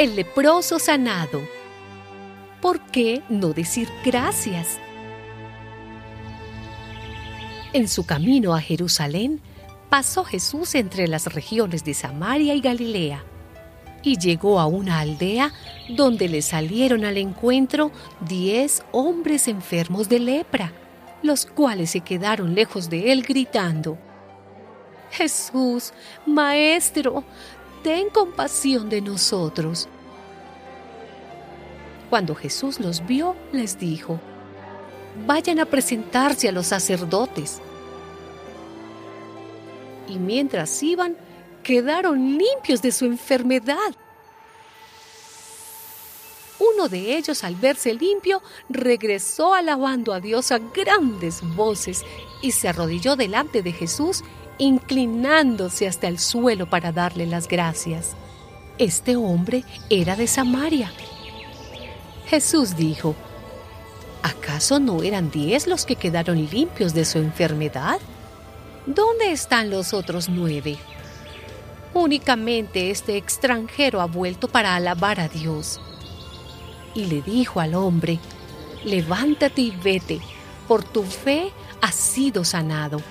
el leproso sanado. ¿Por qué no decir gracias? En su camino a Jerusalén, pasó Jesús entre las regiones de Samaria y Galilea, y llegó a una aldea donde le salieron al encuentro diez hombres enfermos de lepra, los cuales se quedaron lejos de él gritando, Jesús, Maestro, ten compasión de nosotros. Cuando Jesús los vio, les dijo, vayan a presentarse a los sacerdotes. Y mientras iban, quedaron limpios de su enfermedad. Uno de ellos, al verse limpio, regresó alabando a Dios a grandes voces y se arrodilló delante de Jesús inclinándose hasta el suelo para darle las gracias. Este hombre era de Samaria. Jesús dijo, ¿acaso no eran diez los que quedaron limpios de su enfermedad? ¿Dónde están los otros nueve? Únicamente este extranjero ha vuelto para alabar a Dios. Y le dijo al hombre, levántate y vete, por tu fe has sido sanado